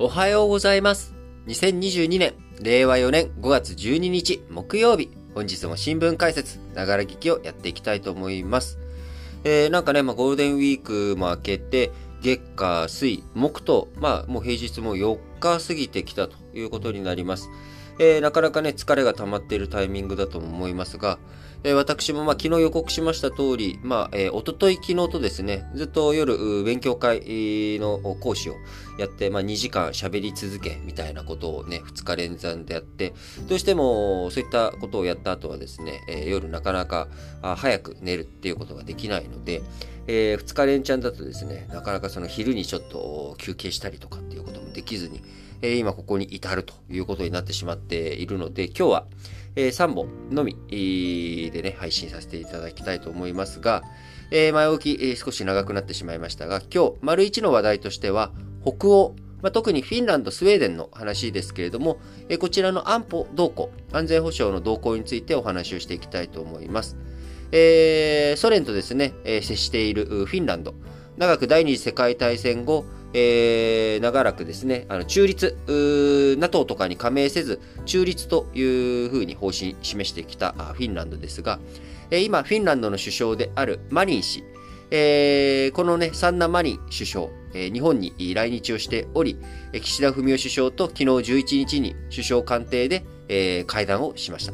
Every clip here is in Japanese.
おはようございます。2022年、令和4年5月12日木曜日、本日も新聞解説、ながら聞きをやっていきたいと思います。えー、なんかね、まあ、ゴールデンウィークも明けて、月火水木と、まあ、もう平日も4日過ぎてきたということになります。えー、なかなかね、疲れが溜まっているタイミングだと思いますが、え、私もまあ昨日予告しました通り、まあ、えー、おととい昨日とですね、ずっと夜、勉強会の講師をやって、まあ2時間喋り続け、みたいなことをね、2日連続でやって、どうしてもそういったことをやった後はですね、えー、夜なかなかあ早く寝るっていうことができないので、えー、2日連チャンだとですね、なかなかその昼にちょっと休憩したりとかっていうこともできずに、え、今ここに至るということになってしまっているので、今日は、え、3本のみでね、配信させていただきたいと思いますが、え、前置き、え、少し長くなってしまいましたが、今日、丸1の話題としては、北欧、まあ、特にフィンランド、スウェーデンの話ですけれども、え、こちらの安保動向、安全保障の動向についてお話をしていきたいと思います。えー、ソ連とですね、え、接しているフィンランド、長く第二次世界大戦後、えー、長らくですね、あの中立、NATO とかに加盟せず、中立というふうに方針示してきたフィンランドですが、えー、今、フィンランドの首相であるマリン氏、えー、このね、サンナ・マリン首相、えー、日本に来日をしており、岸田文雄首相と昨日11日に首相官邸で、えー、会談をしました。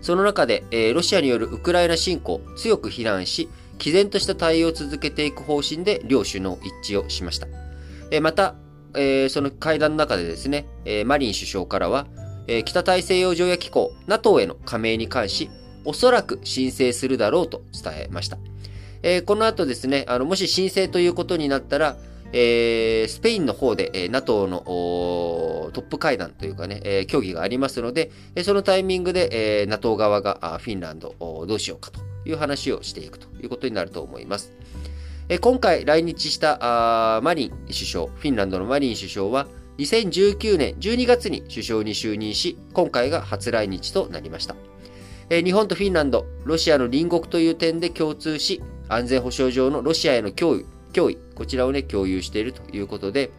その中で、えー、ロシアによるウクライナ侵攻強く非難し、毅然とした対応を続けていく方針で両首脳一致をしました。えまた、えー、その会談の中でですね、え、マリン首相からは、え、北大西洋条約機構 NATO への加盟に関し、おそらく申請するだろうと伝えました。えこの後ですね、あのもし申請ということになったら、えー、スペインの方で、えー、NATO のトップ会談というかね、えー、協議がありますので、えそのタイミングで、え NATO 側がフィンランドをどうしようかという話をしていくということになると思います。え今回来日したマリン首相、フィンランドのマリン首相は、2019年12月に首相に就任し、今回が初来日となりました。え日本とフィンランド、ロシアの隣国という点で共通し、安全保障上のロシアへの脅威、脅威、こちらをね、共有しているということで、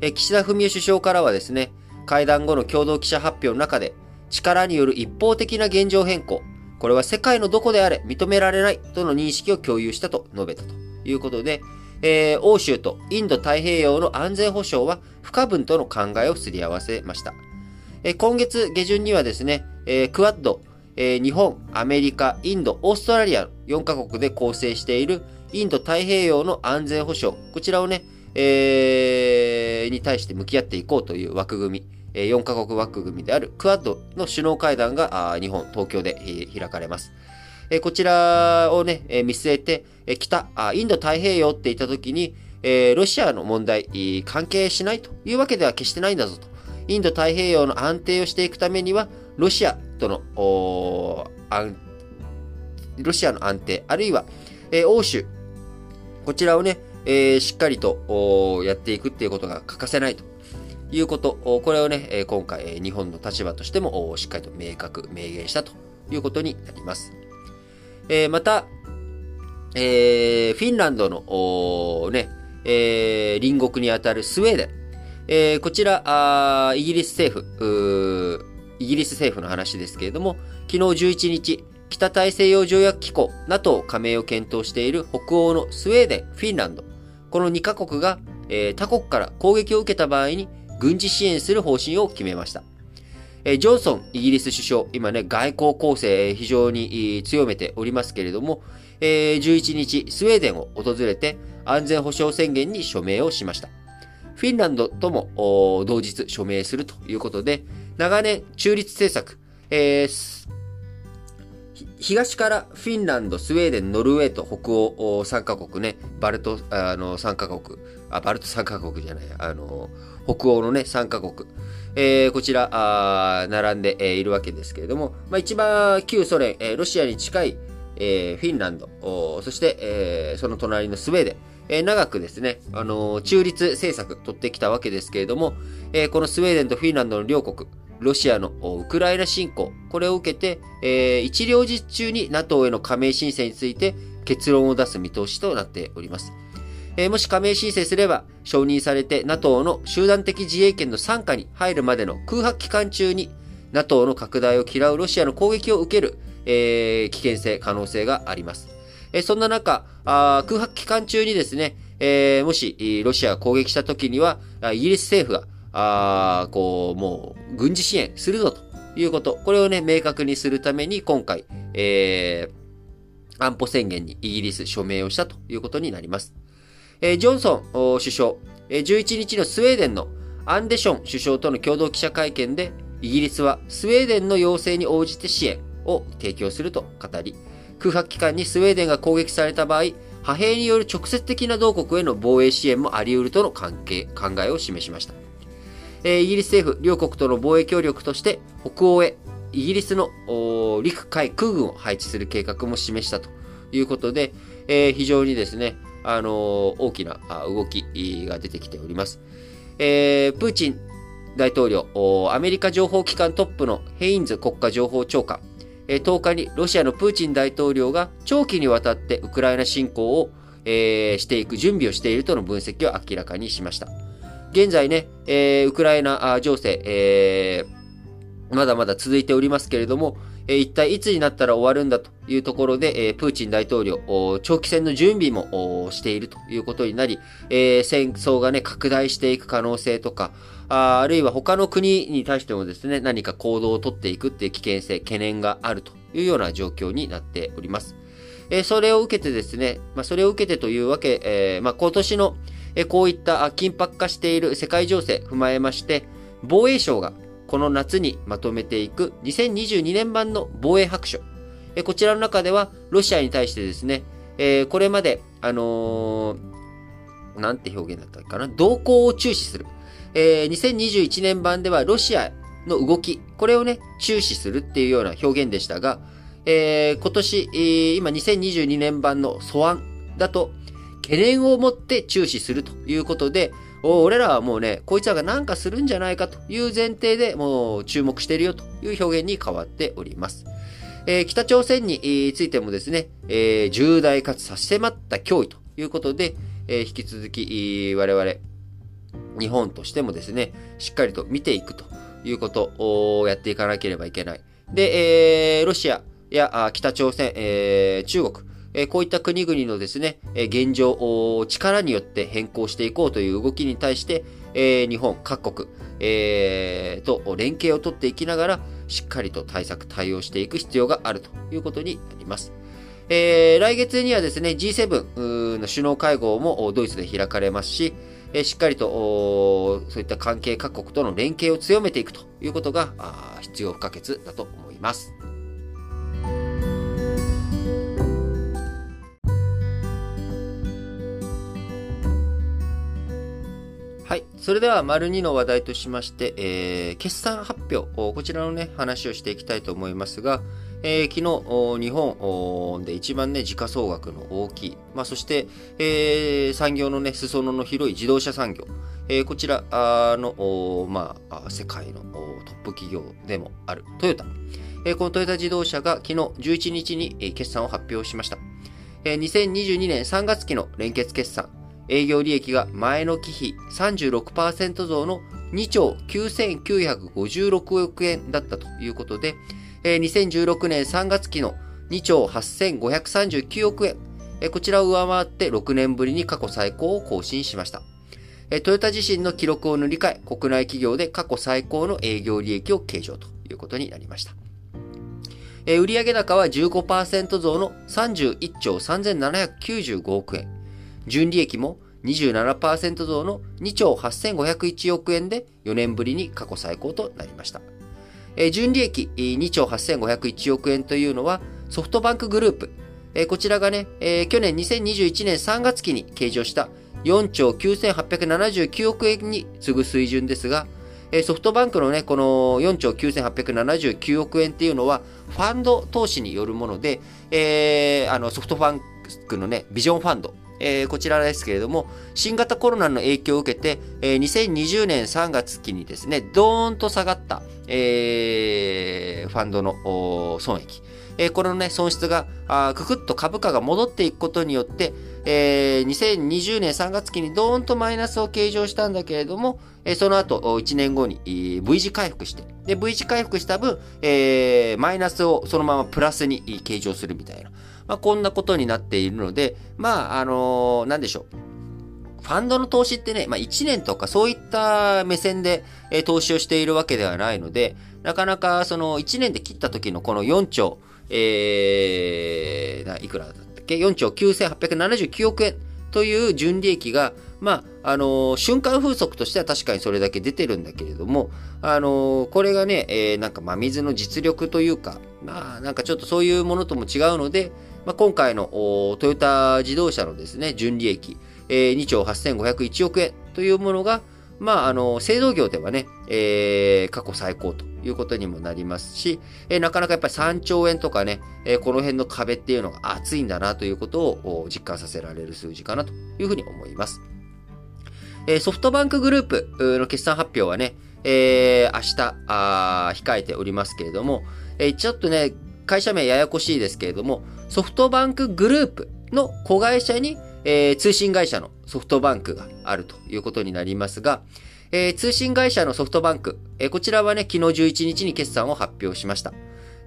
え岸田文雄首相からはですね、会談後の共同記者発表の中で、力による一方的な現状変更、これは世界のどこであれ認められないとの認識を共有したと述べたということで、えー、欧州とインド太平洋の安全保障は不可分との考えをすり合わせました。えー、今月下旬にはですね、えー、クアッド、え日本、アメリカ、インド、オーストラリア4カ国で構成しているインド太平洋の安全保障、こちらをね、えー、に対して向き合っていこうという枠組み、4カ国枠組みであるクアッドの首脳会談が日本、東京で開かれます。こちらをね、見据えて、北、インド太平洋って言った時に、ロシアの問題、関係しないというわけでは決してないんだぞと。インド太平洋の安定をしていくためには、ロシアとの、ロシアの安定、あるいは、欧州、こちらをね、しっかりとやっていくっていうことが欠かせないということ、これをね、今回、日本の立場としてもしっかりと明確、明言したということになります。えまた、えー、フィンランドの、ね、えー、隣国にあたるスウェーデン。えー、こちらイギリス政府、イギリス政府の話ですけれども、昨日11日、北大西洋条約機構 NATO 加盟を検討している北欧のスウェーデン、フィンランド。この2カ国が、えー、他国から攻撃を受けた場合に軍事支援する方針を決めました。えジョンソン、イギリス首相、今ね、外交構成非常に強めておりますけれども、えー、11日、スウェーデンを訪れて安全保障宣言に署名をしました。フィンランドとも同日署名するということで、長年中立政策、えー、東からフィンランド、スウェーデン、ノルウェーと北欧3カ国ね、バルト、あの、3カ国、あ、バルト3カ国じゃない、あの、北欧のね、3カ国、えー、こちら、あ並んで、えー、いるわけですけれども、まあ、一番旧ソ連、えー、ロシアに近い、え、フィンランド、そして、え、その隣のスウェーデン、え、長くですね、あの、中立政策取ってきたわけですけれども、え、このスウェーデンとフィンランドの両国、ロシアのウクライナ侵攻、これを受けて、えー、一両日中に NATO への加盟申請について結論を出す見通しとなっております。えー、もし加盟申請すれば、承認されて NATO の集団的自衛権の参加に入るまでの空白期間中に NATO の拡大を嫌うロシアの攻撃を受ける、えー、危険性、可能性があります。えー、そんな中あ、空白期間中にですね、えー、もし、ロシアが攻撃した時には、イギリス政府が、あこう、もう、軍事支援するぞということ。これをね、明確にするために、今回、えー、安保宣言にイギリス署名をしたということになります。えー、ジョンソン首相、えー、11日のスウェーデンのアンデション首相との共同記者会見で、イギリスはスウェーデンの要請に応じて支援を提供すると語り、空白期間にスウェーデンが攻撃された場合、派兵による直接的な同国への防衛支援もあり得るとの関係、考えを示しました。えー、イギリス政府、両国との防衛協力として、北欧へイギリスの陸海空軍を配置する計画も示したということで、えー、非常にですね、あの、大きな動きが出てきております。えー、プーチン大統領、アメリカ情報機関トップのヘインズ国家情報長官え、10日にロシアのプーチン大統領が長期にわたってウクライナ侵攻を、えー、していく準備をしているとの分析を明らかにしました。現在ね、えー、ウクライナ情勢、えー、まだまだ続いておりますけれども、え、一体いつになったら終わるんだというところで、え、プーチン大統領、長期戦の準備もしているということになり、え、戦争がね、拡大していく可能性とか、ああるいは他の国に対してもですね、何か行動をとっていくっていう危険性、懸念があるというような状況になっております。え、それを受けてですね、まあ、それを受けてというわけ、えー、まあ、今年の、え、こういった緊迫化している世界情勢踏まえまして、防衛省がこの夏にまとめていく2022年版の防衛白書。こちらの中では、ロシアに対してですね、えこれまで、あのなんて表現だったかな、動向を注視する。えー、2021年版ではロシアの動き、これをね、注視するっていうような表現でしたが、えー、今年、えー、今2022年版の素案だと、懸念を持って注視するということで、俺らはもうね、こいつらが何かするんじゃないかという前提でもう注目してるよという表現に変わっております。えー、北朝鮮についてもですね、えー、重大かつ差し迫った脅威ということで、えー、引き続き我々日本としてもですね、しっかりと見ていくということをやっていかなければいけない。で、えー、ロシアや北朝鮮、えー、中国、えこういった国々のですね、え現状を力によって変更していこうという動きに対して、え日本各国、えー、と連携を取っていきながら、しっかりと対策、対応していく必要があるということになります。えー、来月にはですね、G7 の首脳会合もドイツで開かれますし、えしっかりとそういった関係各国との連携を強めていくということが必要不可欠だと思います。はい。それでは、丸2の話題としまして、えー、決算発表、こちらのね、話をしていきたいと思いますが、えー、昨日、日本で一番ね、時価総額の大きい、まあ、そして、えー、産業のね、裾野の広い自動車産業、えー、こちらの、まあ、世界のトップ企業でもあるトヨタ。えー、このトヨタ自動車が昨日11日に決算を発表しました。えー、2022年3月期の連結決算、営業利益が前の期比36%増の2兆9956億円だったということで、2016年3月期の2兆8539億円、こちらを上回って6年ぶりに過去最高を更新しました。トヨタ自身の記録を塗り替え、国内企業で過去最高の営業利益を計上ということになりました。売上高は15%増の31兆3795億円。純利益も27%増の2兆8501億円で4年ぶりに過去最高となりました。え純利益2兆8501億円というのはソフトバンクグループ、えこちらがね、え去年2021年3月期に計上した4兆9879億円に次ぐ水準ですが、ソフトバンクのね、この4兆9879億円っていうのは、ファンド投資によるもので、えー、あのソフトバンクのね、ビジョンファンド、えー、こちらですけれども、新型コロナの影響を受けて、えー、2020年3月期にですね、ドーンと下がった、えー、ファンドの損益。えー、このね、損失が、あくくっと株価が戻っていくことによって、えー、2020年3月期にドーンとマイナスを計上したんだけれども、えー、その後、1年後に V 字回復して、で、V 字回復した分、えー、マイナスをそのままプラスに計上するみたいな、まあ、こんなことになっているので、まあ、あのー、なんでしょう。ファンドの投資ってね、まあ、1年とかそういった目線で、えー、投資をしているわけではないので、なかなかその1年で切った時のこの4兆、えー、いくらだけ ?4 兆9879億円という純利益が、まあ、あのー、瞬間風速としては確かにそれだけ出てるんだけれども、あのー、これがね、えー、なんか真水の実力というか、まあ、なんかちょっとそういうものとも違うので、まあ、今回のトヨタ自動車のですね、純利益、えー、2兆8501億円というものが、まあ、あの、製造業ではね、えー、過去最高ということにもなりますし、えー、なかなかやっぱり3兆円とかね、えー、この辺の壁っていうのが厚いんだなということを実感させられる数字かなというふうに思います。えー、ソフトバンクグループの決算発表はね、えー、明日あ控えておりますけれども、えー、ちょっとね、会社名ややこしいですけれども、ソフトバンクグループの子会社にえー、通信会社のソフトバンクがあるということになりますが、えー、通信会社のソフトバンク、えー、こちらはね、昨日11日に決算を発表しました。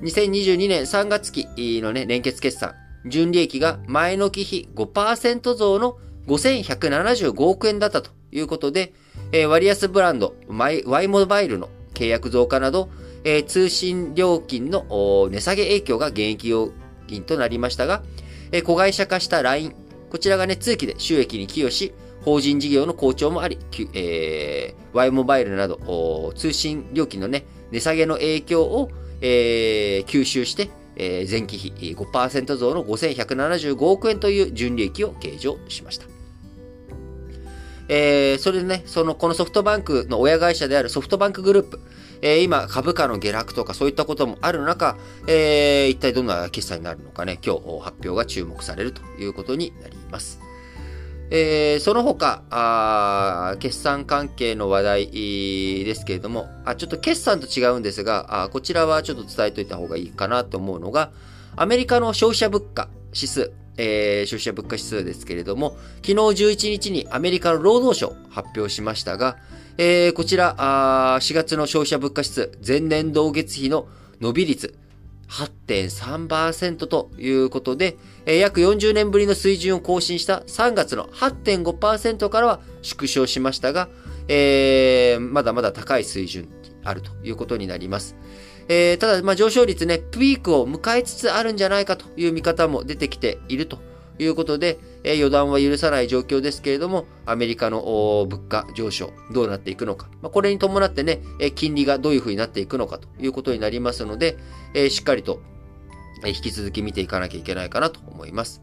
2022年3月期のね、連結決算、純利益が前の期比5%増の5175億円だったということで、えー、割安ブランド、Y モバイルの契約増加など、えー、通信料金の値下げ影響が現役要因となりましたが、えー、子会社化した LINE、こちらがね、通期で収益に寄与し、法人事業の好調もあり、えー、Y モバイルなど、通信料金のね、値下げの影響を、えー、吸収して、えー、前期比5%増の5175億円という純利益を計上しました。えー、それでね、その、このソフトバンクの親会社であるソフトバンクグループ、えー、今、株価の下落とかそういったこともある中、えー、一体どんな決算になるのかね、今日発表が注目されるということになります。えー、その他あ、決算関係の話題ですけれども、あちょっと決算と違うんですがあ、こちらはちょっと伝えておいた方がいいかなと思うのが、アメリカの消費者物価指数、えー、消費者物価指数ですけれども、昨日11日にアメリカの労働省発表しましたが、えー、こちらあ、4月の消費者物価指数、前年同月比の伸び率、8.3%ということで、約40年ぶりの水準を更新した3月の8.5%からは縮小しましたが、えー、まだまだ高い水準あるということになります。えー、ただ、まあ、上昇率ね、ピークを迎えつつあるんじゃないかという見方も出てきているということで、え、予断は許さない状況ですけれども、アメリカの物価上昇、どうなっていくのか。ま、これに伴ってね、え金利がどういうふうになっていくのかということになりますので、え、しっかりと、え引き続き見ていかなきゃいけないかなと思います。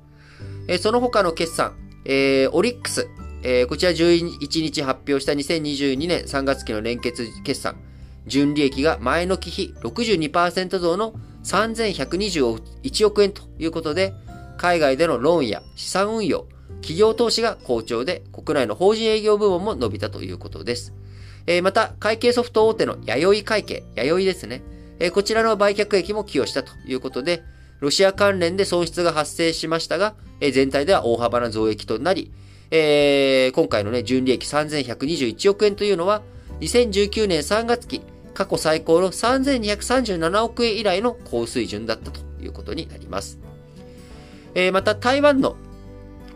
えその他の決算、えオリックス、えこちら11日発表した2022年3月期の連結決算、純利益が前の期比62%増の3121億円ということで、海外でのローンや資産運用、企業投資が好調で、国内の法人営業部門も伸びたということです。えー、また、会計ソフト大手の弥生会計、弥生ですね。えー、こちらの売却益も寄与したということで、ロシア関連で損失が発生しましたが、えー、全体では大幅な増益となり、えー、今回のね、純利益3121億円というのは、2019年3月期、過去最高の3237億円以来の高水準だったということになります。えー、また台湾の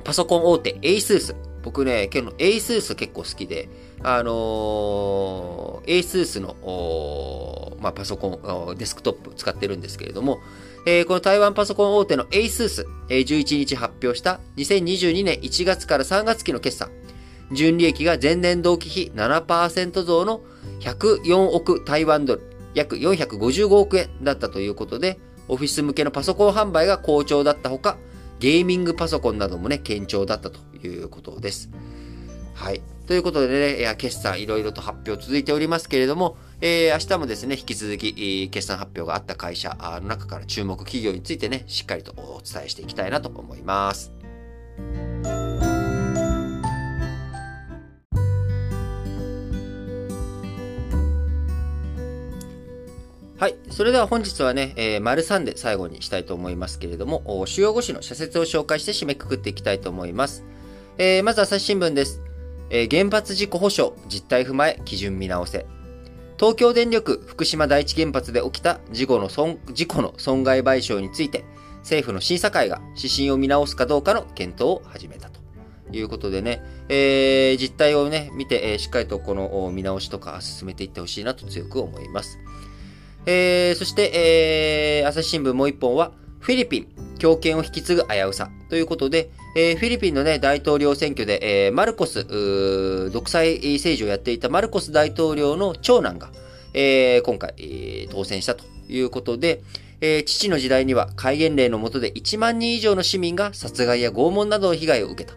パソコン大手 ASUS。僕ね、今日の ASUS 結構好きで、あのー、ASUS の、まあ、パソコン、デスクトップ使ってるんですけれども、えー、この台湾パソコン大手の ASUS、えー、11日発表した2022年1月から3月期の決算。純利益が前年同期比7%増の104億台湾ドル、約455億円だったということで、オフィス向けのパソコン販売が好調だったほか、ゲーミングパソコンなどもね、堅調だったということです。はい。ということでね、いや決算いろいろと発表続いておりますけれども、えー、明日もですね、引き続き、決算発表があった会社の中から注目企業についてね、しっかりとお伝えしていきたいなと思います。はい。それでは本日はね、えー、丸3で最後にしたいと思いますけれども、主要5紙の社説を紹介して締めくくっていきたいと思います。えー、まず朝日新聞です。えー、原発事故保障、実態踏まえ、基準見直せ。東京電力福島第一原発で起きた事故の損事故の損害賠償について、政府の審査会が指針を見直すかどうかの検討を始めたということでね、えー、実態をね、見て、え、しっかりとこの見直しとか進めていってほしいなと強く思います。えー、そして、えー、朝日新聞もう一本は、フィリピン、強権を引き継ぐ危うさということで、えー、フィリピンのね、大統領選挙で、えー、マルコス、独裁政治をやっていたマルコス大統領の長男が、えー、今回、えー、当選したということで、えー、父の時代には戒厳令の下で1万人以上の市民が殺害や拷問などの被害を受けた。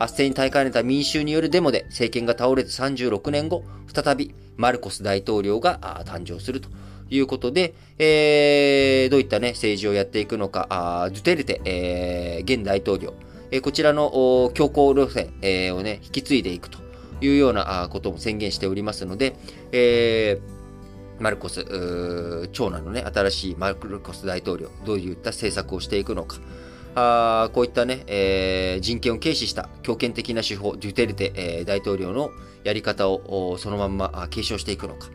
圧政に耐えかねた民衆によるデモで政権が倒れて36年後、再びマルコス大統領が誕生するということで、えー、どういったね、政治をやっていくのか、あドゥテルテ、えー、現大統領、えー、こちらの強硬路線、えー、をね、引き継いでいくというようなことも宣言しておりますので、えーマルコス、長男のね、新しいマルコス大統領、どういった政策をしていくのか、あこういったね、えー、人権を軽視した強権的な手法、デュテルテ、えー、大統領のやり方をそのまま継承していくのか、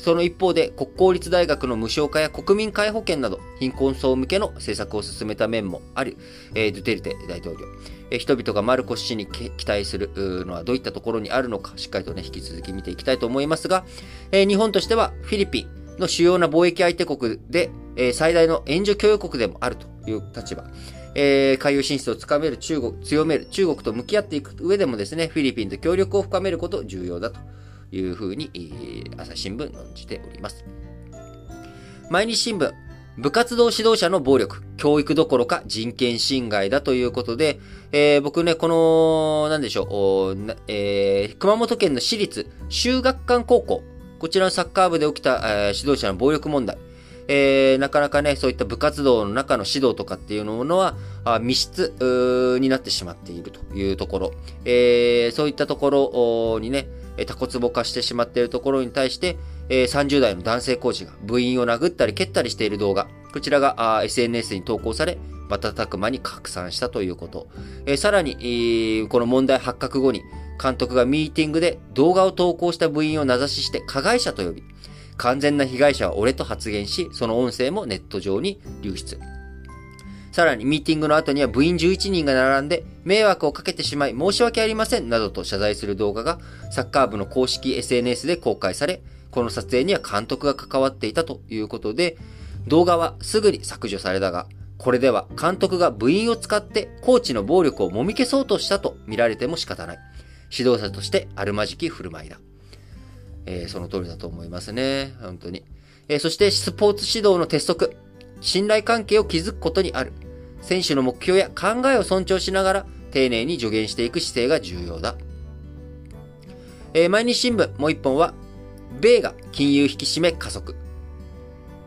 その一方で、国公立大学の無償化や国民皆保険など、貧困層向けの政策を進めた面もある、えー、ドゥテルテ大統領。えー、人々がマルコス氏に期待するのはどういったところにあるのか、しっかりとね、引き続き見ていきたいと思いますが、えー、日本としてはフィリピンの主要な貿易相手国で、えー、最大の援助供与国でもあるという立場。えー、海洋進出をつかめる中国、強める中国と向き合っていく上でもですね、フィリピンと協力を深めること重要だというふうに、朝日新聞論じております。毎日新聞、部活動指導者の暴力、教育どころか人権侵害だということで、えー、僕ね、この、なんでしょう、えー、熊本県の私立修学館高校、こちらのサッカー部で起きた、えー、指導者の暴力問題、えー、なかなかね、そういった部活動の中の指導とかっていうものは、あ密室になってしまっているというところ、えー、そういったところにね、タコツボ化してしまっているところに対して、え30代の男性コーチが部員を殴ったり蹴ったりしている動画、こちらが SNS に投稿され、瞬く間に拡散したということ。えさらに、えー、この問題発覚後に、監督がミーティングで動画を投稿した部員を名指しして加害者と呼び、完全な被害者は俺と発言し、その音声もネット上に流出。さらにミーティングの後には部員11人が並んで迷惑をかけてしまい申し訳ありませんなどと謝罪する動画がサッカー部の公式 SNS で公開され、この撮影には監督が関わっていたということで、動画はすぐに削除されたが、これでは監督が部員を使ってコーチの暴力をもみ消そうとしたと見られても仕方ない。指導者としてあるまじき振る舞いだ。えー、その通りだと思いますね。本当に。えー、そしてスポーツ指導の鉄則。信頼関係を築くことにある。選手の目標や考えを尊重しながら、丁寧に助言していく姿勢が重要だ。えー、毎日新聞もう一本は、米が金融引き締め加速。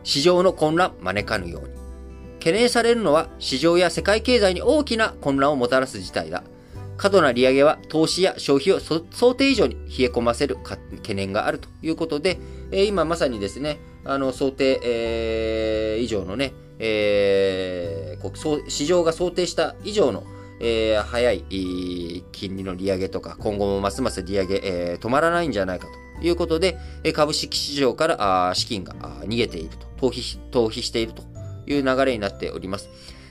市場の混乱招かぬように。懸念されるのは市場や世界経済に大きな混乱をもたらす事態だ。過度な利上げは投資や消費を想定以上に冷え込ませる懸念があるということで、えー、今まさにですね、あの、想定、えー、以上のね、えー、こう市場が想定した以上の、えー、早い金利の利上げとか、今後もますます利上げ、えー、止まらないんじゃないかということで、株式市場からあ資金が逃げていると、逃避、逃避しているという流れになっております。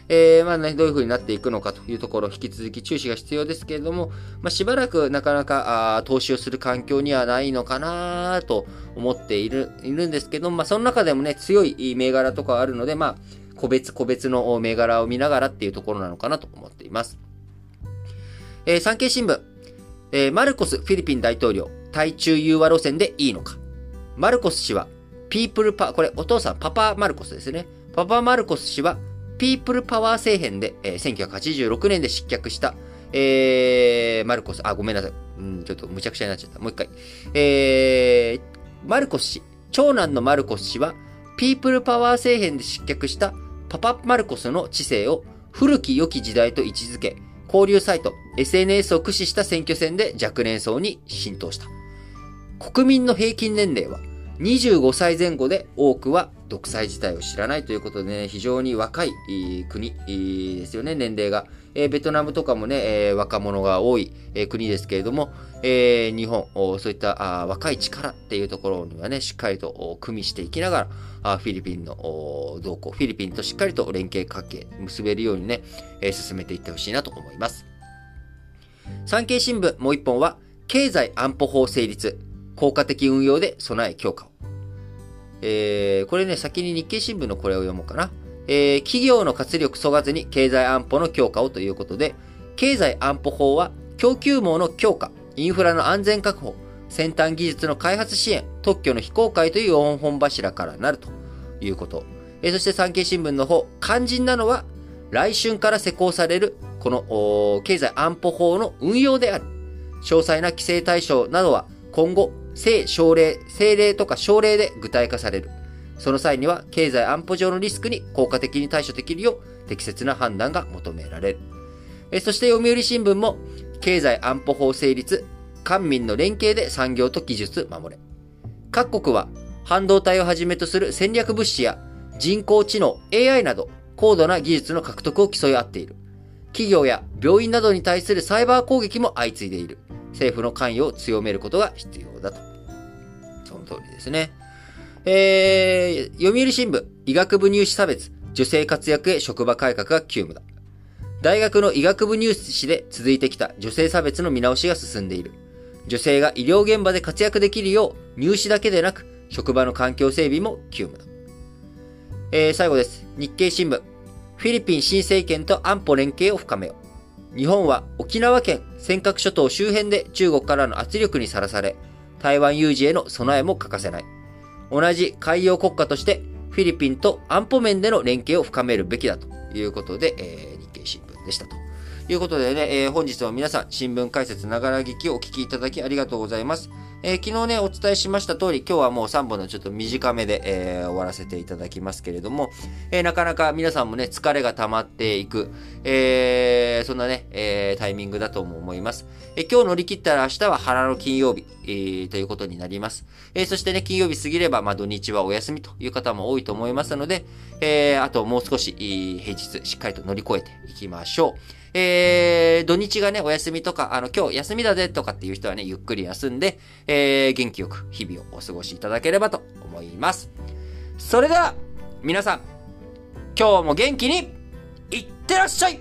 えー、まあね、どういう風になっていくのかというところ、引き続き注視が必要ですけれども、まあ、しばらくなかなかあ投資をする環境にはないのかなと思っているいるんですけど、まあ、その中でもね、強い銘柄とかあるので、まあ、個別個別の銘柄を見ながらっていうところなのかなと思っています。えー、産経新聞、えー、マルコスフィリピン大統領、対中融和路線でいいのか。マルコス氏は、ピープルパ、これお父さん、パパマルコスですね。パパマルコス氏は、ピープルパワー政変で、えー、1986年で失脚した、えー、マルコス、あ、ごめんなさい。うん、ちょっと無茶苦茶になっちゃった。もう一回。えー、マルコス氏、長男のマルコス氏は、ピープルパワー政変で失脚したパパマルコスの知性を古き良き時代と位置づけ、交流サイト、SNS を駆使した選挙戦で若年層に浸透した。国民の平均年齢は25歳前後で多くは独裁自体を知らないということでね、非常に若い国ですよね、年齢が。えベトナムとかもね、え若者が多い、え国ですけれども、え日本、そういった若い力っていうところにはね、しっかりと組みしていきながら、あフィリピンの動向、フィリピンとしっかりと連携関係結べるようにね、え進めていってほしいなと思います。産経新聞もう一本は、経済安保法成立、効果的運用で備え強化を。えー、これね、先に日経新聞のこれを読もうかな。えー、企業の活力そがずに経済安保の強化をということで、経済安保法は供給網の強化、インフラの安全確保、先端技術の開発支援、特許の非公開という4本柱からなるということ。えー、そして産経新聞の方、肝心なのは、来春から施行される、この経済安保法の運用である。詳細な規制対象などは今後、政省令、政令とか省令で具体化される。その際には、経済安保上のリスクに効果的に対処できるよう、適切な判断が求められる。えそして、読売新聞も、経済安保法成立、官民の連携で産業と技術守れ。各国は、半導体をはじめとする戦略物資や人工知能、AI など、高度な技術の獲得を競い合っている。企業や病院などに対するサイバー攻撃も相次いでいる。政府の関与を強めることが必要。通りですね。えー、読売新聞、医学部入試差別、女性活躍へ職場改革が急務だ。大学の医学部入試で続いてきた女性差別の見直しが進んでいる。女性が医療現場で活躍できるよう、入試だけでなく、職場の環境整備も急務だ。えー、最後です。日経新聞。フィリピン新政権と安保連携を深めよう。日本は沖縄県尖閣諸島周辺で中国からの圧力にさらされ、台湾有事への備えも欠かせない。同じ海洋国家としてフィリピンと安保面での連携を深めるべきだということで、えー、日経新聞でしたと。いうことでね、えー、本日は皆さん、新聞解説ながら劇をお聞きいただきありがとうございます。えー、昨日ね、お伝えしました通り、今日はもう3本のちょっと短めで、えー、終わらせていただきますけれども、えー、なかなか皆さんもね、疲れが溜まっていく、えー、そんなね、えー、タイミングだと思います。えー、今日乗り切ったら明日は腹の金曜日、えー、ということになります。えー、そしてね、金曜日過ぎれば、まあ土日はお休みという方も多いと思いますので、えー、あともう少し、平日しっかりと乗り越えていきましょう。えー、土日がね、お休みとか、あの、今日休みだぜとかっていう人はね、ゆっくり休んで、えー、元気よく日々をお過ごしいただければと思います。それでは、皆さん、今日も元気に、いってらっしゃい